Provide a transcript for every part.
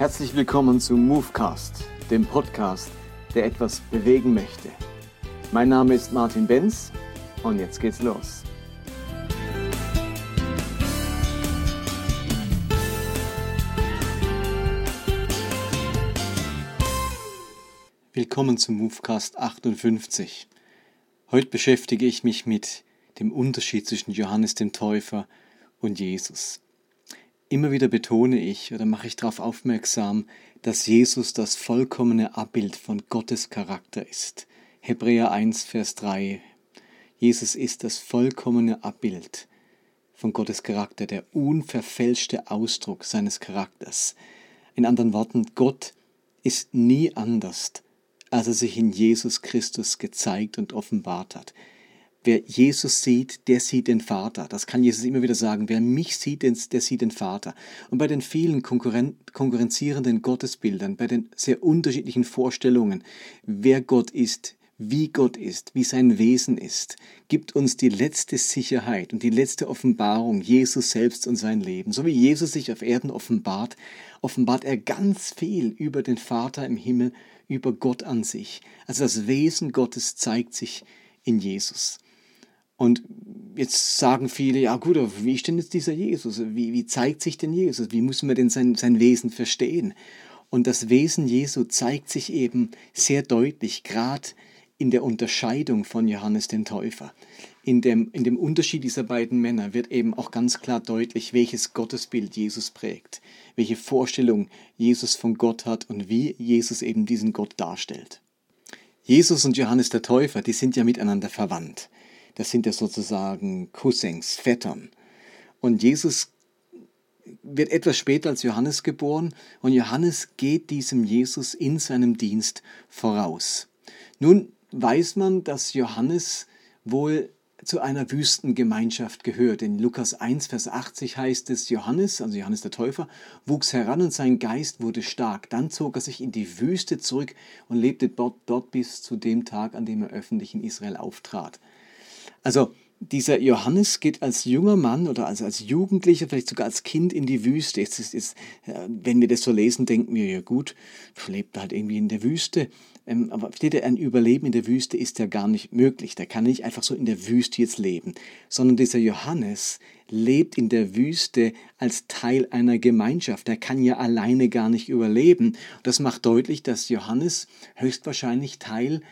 Herzlich willkommen zu Movecast, dem Podcast, der etwas bewegen möchte. Mein Name ist Martin Benz und jetzt geht's los. Willkommen zum Movecast 58. Heute beschäftige ich mich mit dem Unterschied zwischen Johannes dem Täufer und Jesus. Immer wieder betone ich oder mache ich darauf aufmerksam, dass Jesus das vollkommene Abbild von Gottes Charakter ist. Hebräer 1, Vers 3. Jesus ist das vollkommene Abbild von Gottes Charakter, der unverfälschte Ausdruck seines Charakters. In anderen Worten, Gott ist nie anders, als er sich in Jesus Christus gezeigt und offenbart hat. Wer Jesus sieht, der sieht den Vater. Das kann Jesus immer wieder sagen. Wer mich sieht, der sieht den Vater. Und bei den vielen konkurren konkurrenzierenden Gottesbildern, bei den sehr unterschiedlichen Vorstellungen, wer Gott ist, wie Gott ist, wie sein Wesen ist, gibt uns die letzte Sicherheit und die letzte Offenbarung Jesus selbst und sein Leben. So wie Jesus sich auf Erden offenbart, offenbart er ganz viel über den Vater im Himmel, über Gott an sich. Also das Wesen Gottes zeigt sich in Jesus. Und jetzt sagen viele, ja gut, aber wie ist denn jetzt dieser Jesus? Wie, wie zeigt sich denn Jesus? Wie muss man denn sein, sein Wesen verstehen? Und das Wesen Jesu zeigt sich eben sehr deutlich, gerade in der Unterscheidung von Johannes dem Täufer. In dem, in dem Unterschied dieser beiden Männer wird eben auch ganz klar deutlich, welches Gottesbild Jesus prägt, welche Vorstellung Jesus von Gott hat und wie Jesus eben diesen Gott darstellt. Jesus und Johannes der Täufer, die sind ja miteinander verwandt das sind ja sozusagen Cousins, Vettern. Und Jesus wird etwas später als Johannes geboren und Johannes geht diesem Jesus in seinem Dienst voraus. Nun weiß man, dass Johannes wohl zu einer Wüstengemeinschaft gehört. In Lukas 1, Vers 80 heißt es, Johannes, also Johannes der Täufer, wuchs heran und sein Geist wurde stark. Dann zog er sich in die Wüste zurück und lebte dort, dort bis zu dem Tag, an dem er öffentlich in Israel auftrat. Also dieser Johannes geht als junger Mann oder als, als Jugendlicher, vielleicht sogar als Kind in die Wüste. Jetzt ist, ist, äh, wenn wir das so lesen, denken wir, ja gut, lebt halt irgendwie in der Wüste. Ähm, aber steht er, ein Überleben in der Wüste ist ja gar nicht möglich. Der kann nicht einfach so in der Wüste jetzt leben, sondern dieser Johannes lebt in der Wüste als Teil einer Gemeinschaft. Er kann ja alleine gar nicht überleben. Das macht deutlich, dass Johannes höchstwahrscheinlich Teil einer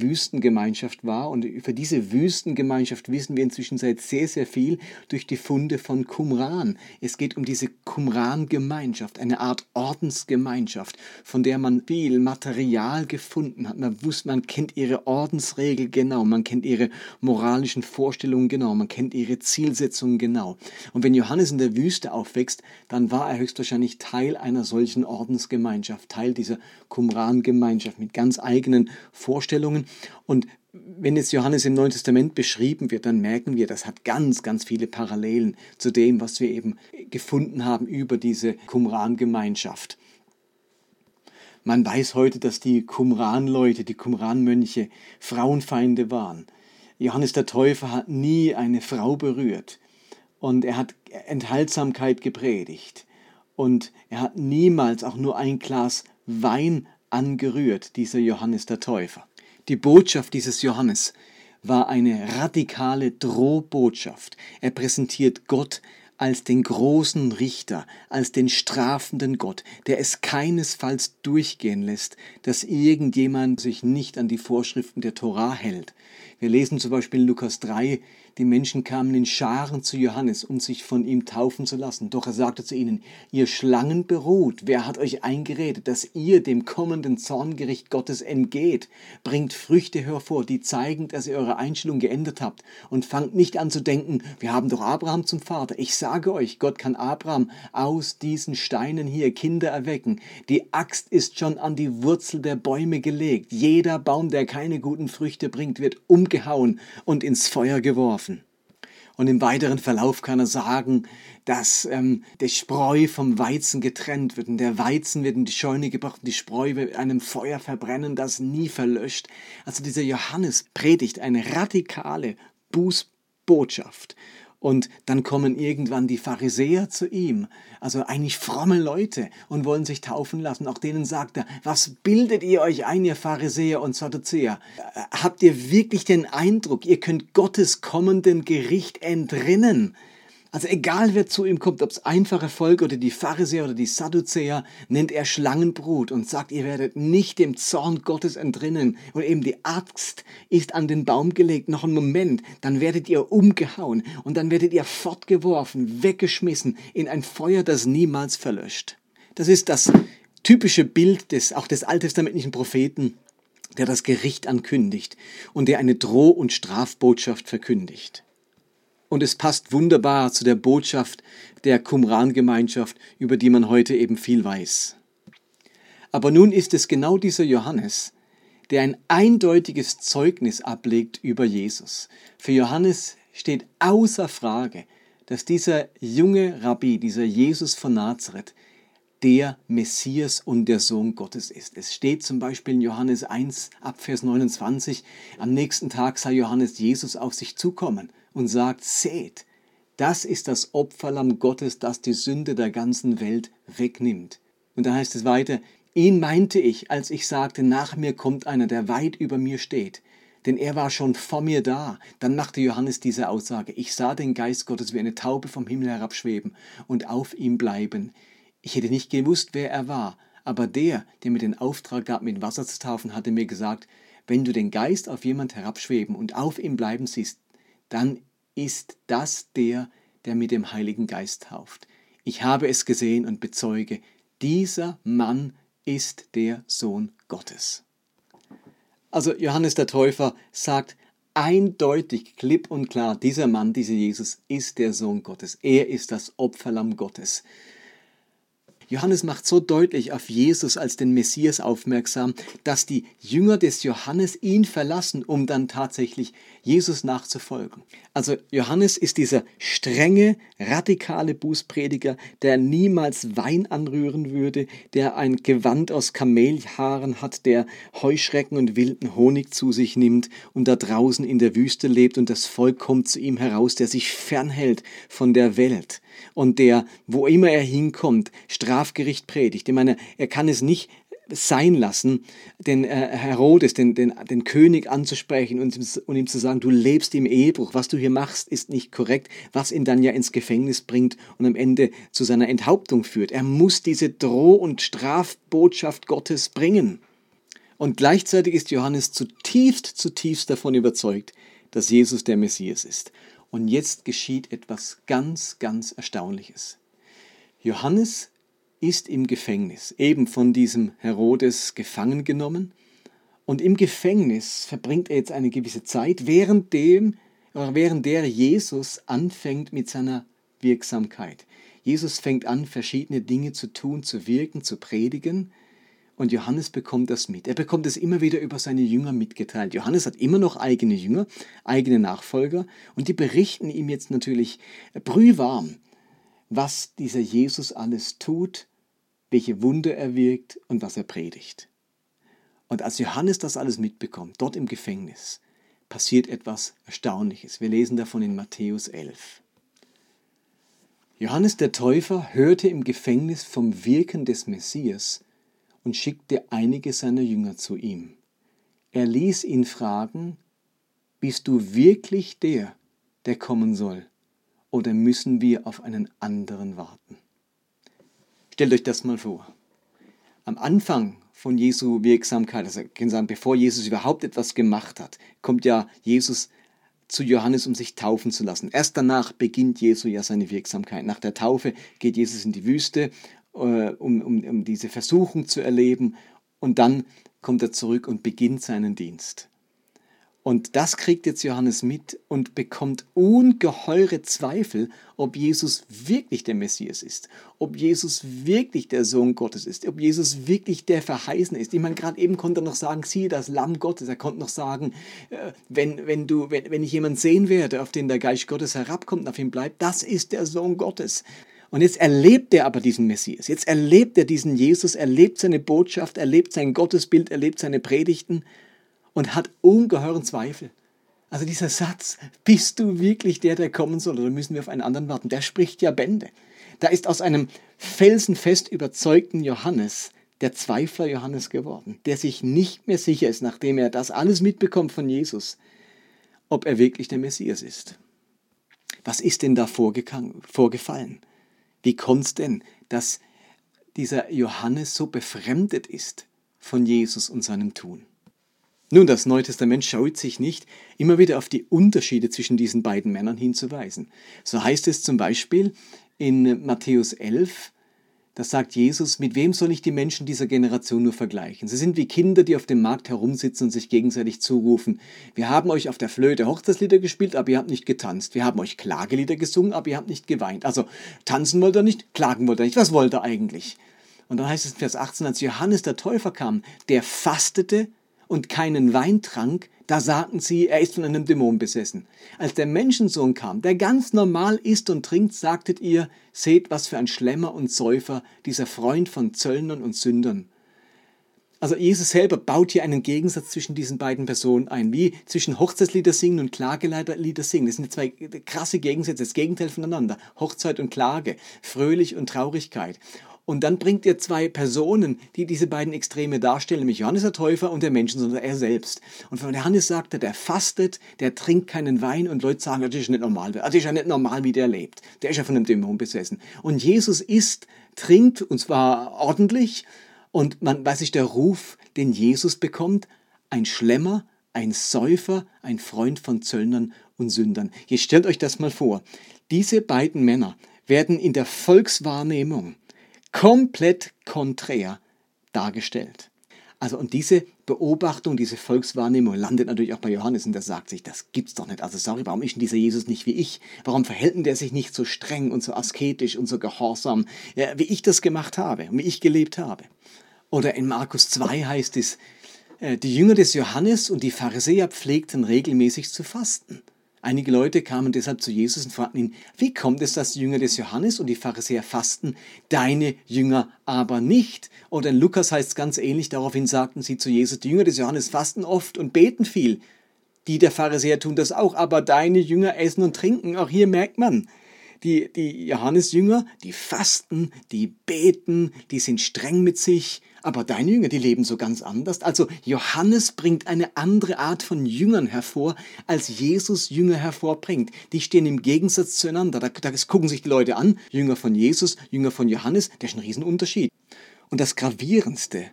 Wüstengemeinschaft war. Und für diese Wüstengemeinschaft wissen wir inzwischen seit sehr, sehr viel durch die Funde von Qumran. Es geht um diese Qumran-Gemeinschaft, eine Art Ordensgemeinschaft, von der man viel Material gefunden hat. Man wusste, man kennt ihre Ordensregel genau, man kennt ihre moralischen Vorstellungen genau, man kennt ihre Zielsetzungen genau. Und wenn Johannes in der Wüste aufwächst, dann war er höchstwahrscheinlich Teil einer solchen Ordensgemeinschaft, Teil dieser Qumran-Gemeinschaft mit ganz eigenen Vorstellungen Vorstellungen. Und wenn jetzt Johannes im Neuen Testament beschrieben wird, dann merken wir, das hat ganz, ganz viele Parallelen zu dem, was wir eben gefunden haben über diese Qumran-Gemeinschaft. Man weiß heute, dass die Qumran-Leute, die Qumran-Mönche Frauenfeinde waren. Johannes der Täufer hat nie eine Frau berührt und er hat Enthaltsamkeit gepredigt und er hat niemals auch nur ein Glas Wein angerührt, dieser Johannes der Täufer. Die Botschaft dieses Johannes war eine radikale Drohbotschaft. Er präsentiert Gott als den großen Richter, als den strafenden Gott, der es keinesfalls durchgehen lässt, dass irgendjemand sich nicht an die Vorschriften der Torah hält. Wir lesen zum Beispiel in Lukas 3, die Menschen kamen in Scharen zu Johannes, um sich von ihm taufen zu lassen. Doch er sagte zu ihnen, ihr Schlangen beruht, wer hat euch eingeredet, dass ihr dem kommenden Zorngericht Gottes entgeht? Bringt Früchte hervor, die zeigen, dass ihr eure Einstellung geändert habt und fangt nicht an zu denken, wir haben doch Abraham zum Vater. Ich sage euch, Gott kann Abraham aus diesen Steinen hier Kinder erwecken. Die Axt ist schon an die Wurzel der Bäume gelegt. Jeder Baum, der keine guten Früchte bringt, wird umgehauen und ins Feuer geworfen. Und im weiteren Verlauf kann er sagen, dass ähm, der Spreu vom Weizen getrennt wird und der Weizen wird in die Scheune gebracht und die Spreu wird einem Feuer verbrennen, das nie verlöscht. Also dieser Johannes predigt eine radikale Bußbotschaft. Und dann kommen irgendwann die Pharisäer zu ihm, also eigentlich fromme Leute, und wollen sich taufen lassen. Auch denen sagt er, was bildet ihr euch ein, ihr Pharisäer und Sadduzäer? Habt ihr wirklich den Eindruck, ihr könnt Gottes kommenden Gericht entrinnen? Also egal wer zu ihm kommt, ob es einfache Volk oder die Pharisäer oder die Sadduzäer, nennt er Schlangenbrut und sagt, ihr werdet nicht dem Zorn Gottes entrinnen. Und eben die Axt ist an den Baum gelegt, noch einen Moment, dann werdet ihr umgehauen und dann werdet ihr fortgeworfen, weggeschmissen in ein Feuer, das niemals verlöscht. Das ist das typische Bild des, auch des alttestamentlichen Propheten, der das Gericht ankündigt und der eine Droh- und Strafbotschaft verkündigt. Und es passt wunderbar zu der Botschaft der Qumran-Gemeinschaft, über die man heute eben viel weiß. Aber nun ist es genau dieser Johannes, der ein eindeutiges Zeugnis ablegt über Jesus. Für Johannes steht außer Frage, dass dieser junge Rabbi, dieser Jesus von Nazareth, der Messias und der Sohn Gottes ist. Es steht zum Beispiel in Johannes 1 ab Vers 29, am nächsten Tag sah Johannes Jesus auf sich zukommen und sagt, seht, das ist das Opferlamm Gottes, das die Sünde der ganzen Welt wegnimmt. Und da heißt es weiter, ihn meinte ich, als ich sagte, nach mir kommt einer, der weit über mir steht. Denn er war schon vor mir da. Dann machte Johannes diese Aussage, ich sah den Geist Gottes wie eine Taube vom Himmel herabschweben und auf ihm bleiben. Ich hätte nicht gewusst, wer er war, aber der, der mir den Auftrag gab, mit Wasser zu taufen, hatte mir gesagt, wenn du den Geist auf jemand herabschweben und auf ihm bleiben siehst, dann ist das der, der mit dem Heiligen Geist tauft. Ich habe es gesehen und bezeuge, dieser Mann ist der Sohn Gottes. Also Johannes der Täufer sagt eindeutig, klipp und klar, dieser Mann, dieser Jesus ist der Sohn Gottes. Er ist das Opferlamm Gottes. Johannes macht so deutlich auf Jesus als den Messias aufmerksam, dass die Jünger des Johannes ihn verlassen, um dann tatsächlich Jesus nachzufolgen. Also Johannes ist dieser strenge, radikale Bußprediger, der niemals Wein anrühren würde, der ein Gewand aus Kamelhaaren hat, der Heuschrecken und wilden Honig zu sich nimmt und da draußen in der Wüste lebt und das Volk kommt zu ihm heraus, der sich fernhält von der Welt und der, wo immer er hinkommt, Strafgericht predigt. Ich meine, er kann es nicht sein lassen, den äh, Herodes, den, den, den König anzusprechen und, und ihm zu sagen, du lebst im Ehebruch, was du hier machst, ist nicht korrekt, was ihn dann ja ins Gefängnis bringt und am Ende zu seiner Enthauptung führt. Er muss diese Droh- und Strafbotschaft Gottes bringen. Und gleichzeitig ist Johannes zutiefst, zutiefst davon überzeugt, dass Jesus der Messias ist. Und jetzt geschieht etwas ganz, ganz Erstaunliches. Johannes ist im Gefängnis, eben von diesem Herodes gefangen genommen. Und im Gefängnis verbringt er jetzt eine gewisse Zeit, während, dem, während der Jesus anfängt mit seiner Wirksamkeit. Jesus fängt an, verschiedene Dinge zu tun, zu wirken, zu predigen. Und Johannes bekommt das mit. Er bekommt es immer wieder über seine Jünger mitgeteilt. Johannes hat immer noch eigene Jünger, eigene Nachfolger und die berichten ihm jetzt natürlich brühwarm, was dieser Jesus alles tut, welche Wunder er wirkt und was er predigt. Und als Johannes das alles mitbekommt, dort im Gefängnis, passiert etwas Erstaunliches. Wir lesen davon in Matthäus 11. Johannes der Täufer hörte im Gefängnis vom Wirken des Messias und schickte einige seiner Jünger zu ihm. Er ließ ihn fragen, bist du wirklich der, der kommen soll, oder müssen wir auf einen anderen warten? Stellt euch das mal vor. Am Anfang von Jesu Wirksamkeit, also bevor Jesus überhaupt etwas gemacht hat, kommt ja Jesus zu Johannes, um sich taufen zu lassen. Erst danach beginnt Jesu ja seine Wirksamkeit. Nach der Taufe geht Jesus in die Wüste äh, um, um, um diese Versuchung zu erleben. Und dann kommt er zurück und beginnt seinen Dienst. Und das kriegt jetzt Johannes mit und bekommt ungeheure Zweifel, ob Jesus wirklich der Messias ist, ob Jesus wirklich der Sohn Gottes ist, ob Jesus wirklich der Verheißene ist. Ich meine, gerade eben konnte er noch sagen, siehe das Lamm Gottes. Er konnte noch sagen, äh, wenn, wenn, du, wenn, wenn ich jemanden sehen werde, auf den der Geist Gottes herabkommt und auf ihn bleibt, das ist der Sohn Gottes. Und jetzt erlebt er aber diesen Messias. Jetzt erlebt er diesen Jesus, erlebt seine Botschaft, erlebt sein Gottesbild, erlebt seine Predigten und hat ungeheuren Zweifel. Also dieser Satz, bist du wirklich der, der kommen soll, oder müssen wir auf einen anderen warten, der spricht ja Bände. Da ist aus einem felsenfest überzeugten Johannes der Zweifler Johannes geworden, der sich nicht mehr sicher ist, nachdem er das alles mitbekommt von Jesus, ob er wirklich der Messias ist. Was ist denn da vorgefallen? Wie kommt es denn, dass dieser Johannes so befremdet ist von Jesus und seinem Tun? Nun, das Neue Testament schaut sich nicht immer wieder auf die Unterschiede zwischen diesen beiden Männern hinzuweisen. So heißt es zum Beispiel in Matthäus 11, da sagt Jesus, mit wem soll ich die Menschen dieser Generation nur vergleichen? Sie sind wie Kinder, die auf dem Markt herumsitzen und sich gegenseitig zurufen. Wir haben euch auf der Flöte Hochzeitslieder gespielt, aber ihr habt nicht getanzt. Wir haben euch Klagelieder gesungen, aber ihr habt nicht geweint. Also tanzen wollt ihr nicht, klagen wollt ihr nicht. Was wollt ihr eigentlich? Und dann heißt es in Vers 18, als Johannes der Täufer kam, der fastete und keinen Wein trank, da sagten sie, er ist von einem Dämon besessen. Als der Menschensohn kam, der ganz normal isst und trinkt, sagtet ihr, seht, was für ein Schlemmer und Säufer, dieser Freund von Zöllnern und Sündern. Also Jesus selber baut hier einen Gegensatz zwischen diesen beiden Personen ein, wie zwischen Hochzeitslieder singen und Klagelieder singen. Das sind zwei krasse Gegensätze, das Gegenteil voneinander. Hochzeit und Klage, Fröhlich und Traurigkeit. Und dann bringt er zwei Personen, die diese beiden Extreme darstellen, nämlich Johannes der Täufer und der Menschen, sondern er selbst. Und von Johannes sagt er, der fastet, der trinkt keinen Wein und Leute sagen, das ist nicht normal. Das ist ja nicht normal, wie der lebt. Der ist ja von einem Dämon besessen. Und Jesus isst, trinkt, und zwar ordentlich. Und man weiß nicht, der Ruf, den Jesus bekommt, ein Schlemmer, ein Säufer, ein Freund von Zöllnern und Sündern. Jetzt stellt euch das mal vor. Diese beiden Männer werden in der Volkswahrnehmung komplett konträr dargestellt. Also und diese Beobachtung, diese Volkswahrnehmung landet natürlich auch bei Johannes und der sagt sich, das gibt's doch nicht. Also sorry, warum ist denn dieser Jesus nicht wie ich? Warum verhält denn der sich nicht so streng und so asketisch und so gehorsam, wie ich das gemacht habe und wie ich gelebt habe? Oder in Markus 2 heißt es, äh, die Jünger des Johannes und die Pharisäer pflegten regelmäßig zu fasten. Einige Leute kamen deshalb zu Jesus und fragten ihn, wie kommt es, dass die Jünger des Johannes und die Pharisäer fasten, deine Jünger aber nicht? Oder in Lukas heißt es ganz ähnlich, daraufhin sagten sie zu Jesus, die Jünger des Johannes fasten oft und beten viel. Die der Pharisäer tun das auch, aber deine Jünger essen und trinken. Auch hier merkt man, die, die Johannesjünger, die fasten, die beten, die sind streng mit sich, aber deine Jünger, die leben so ganz anders. Also Johannes bringt eine andere Art von Jüngern hervor, als Jesus Jünger hervorbringt. Die stehen im Gegensatz zueinander. Da, da gucken sich die Leute an, Jünger von Jesus, Jünger von Johannes, das ist ein Riesenunterschied. Und das Gravierendste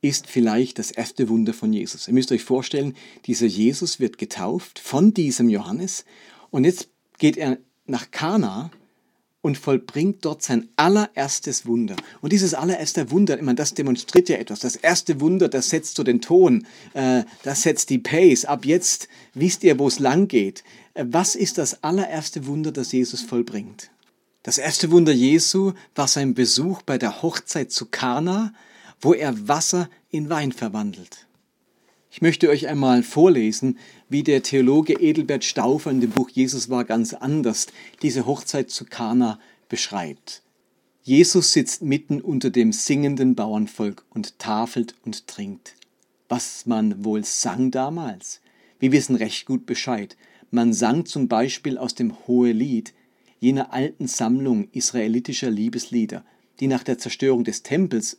ist vielleicht das erste Wunder von Jesus. Ihr müsst euch vorstellen, dieser Jesus wird getauft von diesem Johannes und jetzt geht er nach Kana und vollbringt dort sein allererstes Wunder. Und dieses allererste Wunder, ich meine, das demonstriert ja etwas. Das erste Wunder, das setzt so den Ton, äh, das setzt die Pace. Ab jetzt wisst ihr, wo es lang geht. Äh, was ist das allererste Wunder, das Jesus vollbringt? Das erste Wunder Jesu war sein Besuch bei der Hochzeit zu Kana, wo er Wasser in Wein verwandelt. Ich möchte euch einmal vorlesen, wie der Theologe Edelbert Stauffer in dem Buch Jesus war ganz anders diese Hochzeit zu Kana beschreibt. Jesus sitzt mitten unter dem singenden Bauernvolk und tafelt und trinkt. Was man wohl sang damals? Wir wissen recht gut Bescheid. Man sang zum Beispiel aus dem Hohelied, jener alten Sammlung israelitischer Liebeslieder, die nach der Zerstörung des Tempels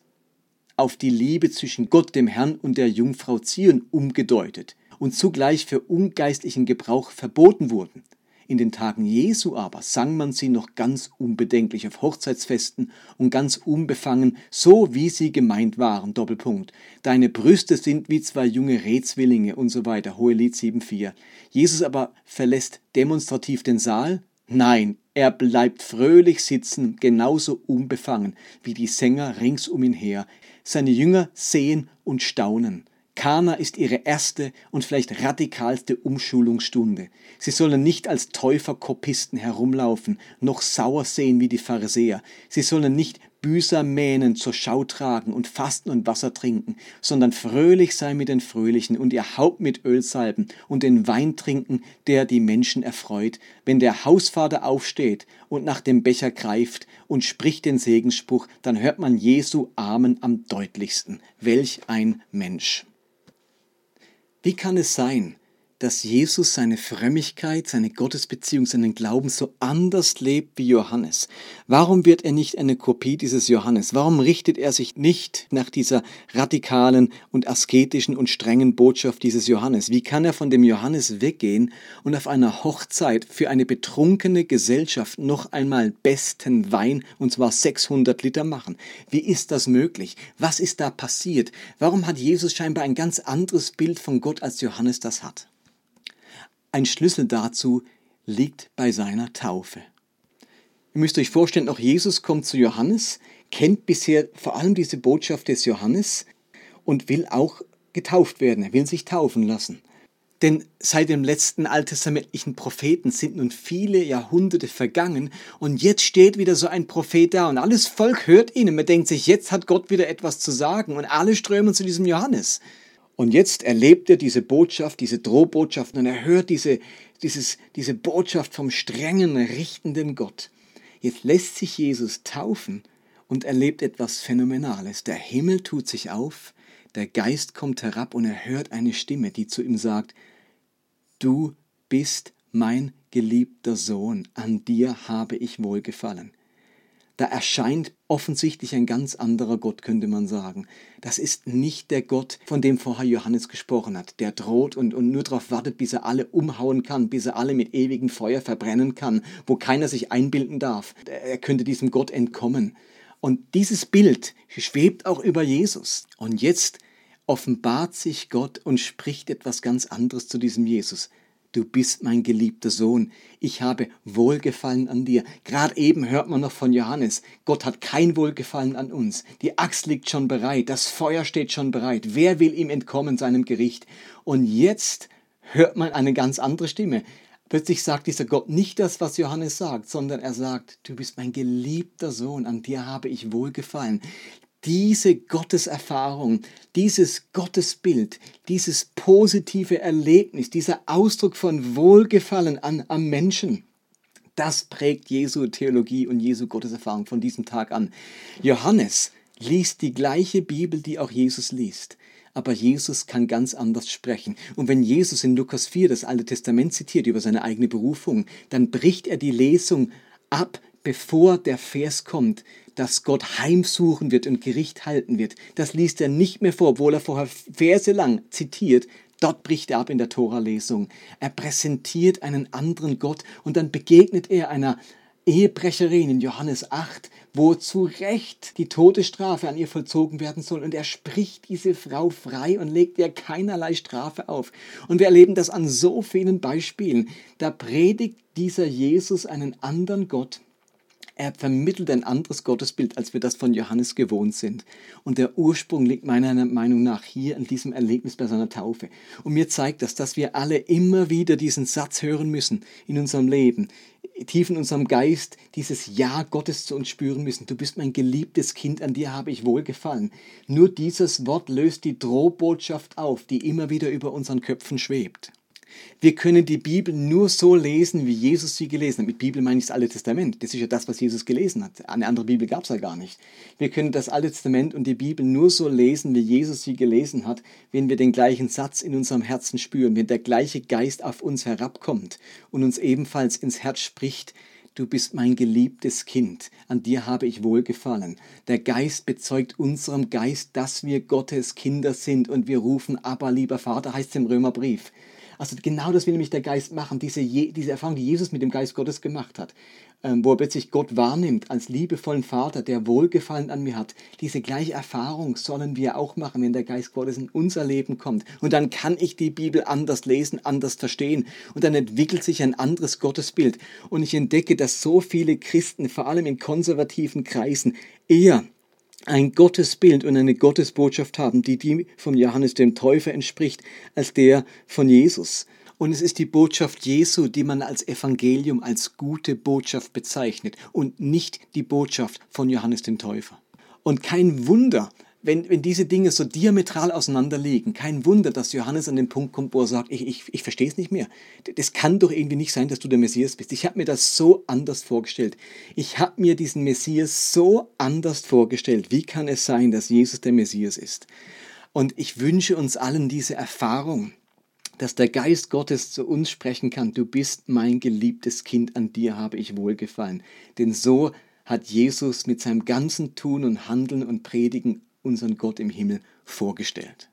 auf die Liebe zwischen Gott, dem Herrn und der Jungfrau Zion umgedeutet und zugleich für ungeistlichen Gebrauch verboten wurden. In den Tagen Jesu aber sang man sie noch ganz unbedenklich auf Hochzeitsfesten und ganz unbefangen, so wie sie gemeint waren. Doppelpunkt. Deine Brüste sind wie zwei junge Rätswillinge und so weiter. Hohelied 7,4. Jesus aber verlässt demonstrativ den Saal. Nein, er bleibt fröhlich sitzen, genauso unbefangen wie die Sänger rings um ihn her. Seine Jünger sehen und staunen. Kana ist ihre erste und vielleicht radikalste Umschulungsstunde. Sie sollen nicht als Täuferkopisten herumlaufen, noch sauer sehen wie die Pharisäer. Sie sollen nicht Büßermähnen zur Schau tragen und fasten und Wasser trinken, sondern fröhlich sein mit den Fröhlichen und ihr Haupt mit Öl salben und den Wein trinken, der die Menschen erfreut, wenn der Hausvater aufsteht und nach dem Becher greift und spricht den Segensspruch, dann hört man Jesu Amen am deutlichsten. Welch ein Mensch. Wie kann es sein, dass Jesus seine Frömmigkeit, seine Gottesbeziehung, seinen Glauben so anders lebt wie Johannes? Warum wird er nicht eine Kopie dieses Johannes? Warum richtet er sich nicht nach dieser radikalen und asketischen und strengen Botschaft dieses Johannes? Wie kann er von dem Johannes weggehen und auf einer Hochzeit für eine betrunkene Gesellschaft noch einmal besten Wein, und zwar 600 Liter machen? Wie ist das möglich? Was ist da passiert? Warum hat Jesus scheinbar ein ganz anderes Bild von Gott, als Johannes das hat? Ein Schlüssel dazu liegt bei seiner Taufe. Ihr müsst euch vorstellen, auch Jesus kommt zu Johannes, kennt bisher vor allem diese Botschaft des Johannes und will auch getauft werden. Er will sich taufen lassen. Denn seit dem letzten alttestamentlichen Propheten sind nun viele Jahrhunderte vergangen und jetzt steht wieder so ein Prophet da und alles Volk hört ihn und man denkt sich, jetzt hat Gott wieder etwas zu sagen und alle strömen zu diesem Johannes. Und jetzt erlebt er diese Botschaft, diese Drohbotschaft und er hört diese, dieses, diese Botschaft vom strengen, richtenden Gott. Jetzt lässt sich Jesus taufen und erlebt etwas Phänomenales. Der Himmel tut sich auf, der Geist kommt herab und er hört eine Stimme, die zu ihm sagt, Du bist mein geliebter Sohn, an dir habe ich wohlgefallen da erscheint offensichtlich ein ganz anderer Gott, könnte man sagen. Das ist nicht der Gott, von dem vorher Johannes gesprochen hat, der droht und, und nur darauf wartet, bis er alle umhauen kann, bis er alle mit ewigem Feuer verbrennen kann, wo keiner sich einbilden darf, er könnte diesem Gott entkommen. Und dieses Bild schwebt auch über Jesus. Und jetzt offenbart sich Gott und spricht etwas ganz anderes zu diesem Jesus. Du bist mein geliebter Sohn. Ich habe Wohlgefallen an dir. Gerade eben hört man noch von Johannes. Gott hat kein Wohlgefallen an uns. Die Axt liegt schon bereit. Das Feuer steht schon bereit. Wer will ihm entkommen seinem Gericht? Und jetzt hört man eine ganz andere Stimme. Plötzlich sagt dieser Gott nicht das, was Johannes sagt, sondern er sagt, du bist mein geliebter Sohn, an dir habe ich wohlgefallen diese Gotteserfahrung, dieses Gottesbild, dieses positive Erlebnis, dieser Ausdruck von Wohlgefallen an, am Menschen, das prägt Jesu Theologie und Jesu Gotteserfahrung von diesem Tag an. Johannes liest die gleiche Bibel, die auch Jesus liest. Aber Jesus kann ganz anders sprechen. Und wenn Jesus in Lukas 4 das Alte Testament zitiert über seine eigene Berufung, dann bricht er die Lesung ab, bevor der Vers kommt, dass Gott heimsuchen wird und Gericht halten wird. Das liest er nicht mehr vor, obwohl er vorher Verse lang zitiert. Dort bricht er ab in der Tora-Lesung. Er präsentiert einen anderen Gott und dann begegnet er einer Ehebrecherin in Johannes 8, wo zu Recht die Todesstrafe an ihr vollzogen werden soll. Und er spricht diese Frau frei und legt ihr keinerlei Strafe auf. Und wir erleben das an so vielen Beispielen. Da predigt dieser Jesus einen anderen Gott, er vermittelt ein anderes Gottesbild, als wir das von Johannes gewohnt sind. Und der Ursprung liegt meiner Meinung nach hier in diesem Erlebnis bei seiner Taufe. Und mir zeigt das, dass wir alle immer wieder diesen Satz hören müssen in unserem Leben, tief in unserem Geist dieses Ja Gottes zu uns spüren müssen. Du bist mein geliebtes Kind, an dir habe ich wohlgefallen. Nur dieses Wort löst die Drohbotschaft auf, die immer wieder über unseren Köpfen schwebt. Wir können die Bibel nur so lesen, wie Jesus sie gelesen hat. Mit Bibel meine ich das Alte Testament. Das ist ja das, was Jesus gelesen hat. Eine andere Bibel gab es ja gar nicht. Wir können das Alte Testament und die Bibel nur so lesen, wie Jesus sie gelesen hat, wenn wir den gleichen Satz in unserem Herzen spüren, wenn der gleiche Geist auf uns herabkommt und uns ebenfalls ins Herz spricht, Du bist mein geliebtes Kind, an dir habe ich wohlgefallen. Der Geist bezeugt unserem Geist, dass wir Gottes Kinder sind und wir rufen, aber lieber Vater, heißt es im Römerbrief. Also genau das will nämlich der Geist machen, diese, diese Erfahrung, die Jesus mit dem Geist Gottes gemacht hat, ähm, wo er plötzlich Gott wahrnimmt als liebevollen Vater, der Wohlgefallen an mir hat. Diese gleiche Erfahrung sollen wir auch machen, wenn der Geist Gottes in unser Leben kommt. Und dann kann ich die Bibel anders lesen, anders verstehen. Und dann entwickelt sich ein anderes Gottesbild. Und ich entdecke, dass so viele Christen, vor allem in konservativen Kreisen, eher ein Gottesbild und eine Gottesbotschaft haben, die die von Johannes dem Täufer entspricht, als der von Jesus. Und es ist die Botschaft Jesu, die man als Evangelium, als gute Botschaft bezeichnet und nicht die Botschaft von Johannes dem Täufer. Und kein Wunder, wenn, wenn diese Dinge so diametral auseinanderliegen, kein Wunder, dass Johannes an den Punkt kommt, wo er sagt, ich, ich, ich verstehe es nicht mehr. Das kann doch irgendwie nicht sein, dass du der Messias bist. Ich habe mir das so anders vorgestellt. Ich habe mir diesen Messias so anders vorgestellt. Wie kann es sein, dass Jesus der Messias ist? Und ich wünsche uns allen diese Erfahrung, dass der Geist Gottes zu uns sprechen kann, du bist mein geliebtes Kind, an dir habe ich wohlgefallen. Denn so hat Jesus mit seinem ganzen Tun und Handeln und Predigen unseren Gott im Himmel vorgestellt.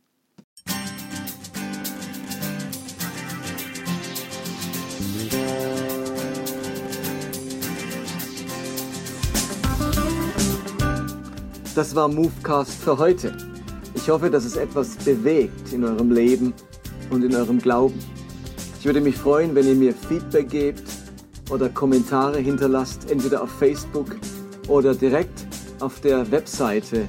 Das war Movecast für heute. Ich hoffe, dass es etwas bewegt in eurem Leben und in eurem Glauben. Ich würde mich freuen, wenn ihr mir Feedback gebt oder Kommentare hinterlasst, entweder auf Facebook oder direkt auf der Webseite